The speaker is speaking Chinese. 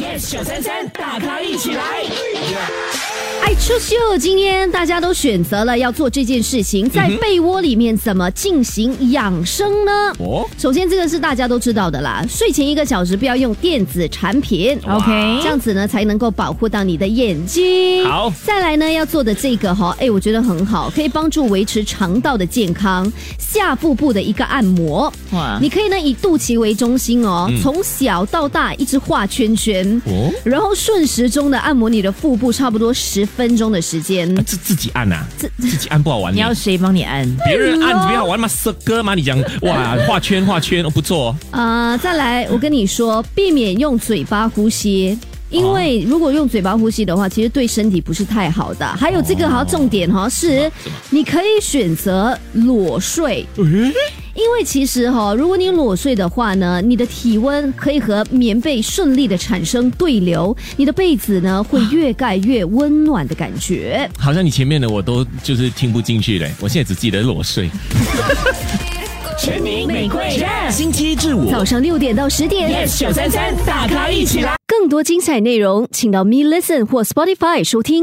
yes 九三三，大咖一起来。爱出秀，今天大家都选择了要做这件事情，在被窝里面怎么进行养生呢？哦，首先，这个是大家都知道的啦，睡前一个小时不要用电子产品，OK，这样子呢才能够保护到你的眼睛。好，再来呢要做的这个哈，哎，我觉得很好，可以帮助维持肠道的健康。下腹部的一个按摩，哇，你可以呢以肚脐为中心哦，从小到大一直画圈圈，哦，然后顺时钟的按摩你的腹部，差不多十。分钟的时间，自自己按呐，自自己按不好玩。你要谁帮你按？别人按比较好玩吗？色哥吗？你讲哇，画圈画圈，不错。啊，再来，我跟你说，避免用嘴巴呼吸，因为如果用嘴巴呼吸的话，其实对身体不是太好的。还有这个好重点哈，是你可以选择裸睡。因为其实哈，如果你裸睡的话呢，你的体温可以和棉被顺利的产生对流，你的被子呢会越盖越温暖的感觉。好像你前面的我都就是听不进去嘞，我现在只记得裸睡。全民玫瑰，星期至五早上六点到十点，yes 九三三，大咖一起来。更多精彩内容，请到 Me Listen 或 Spotify 收听。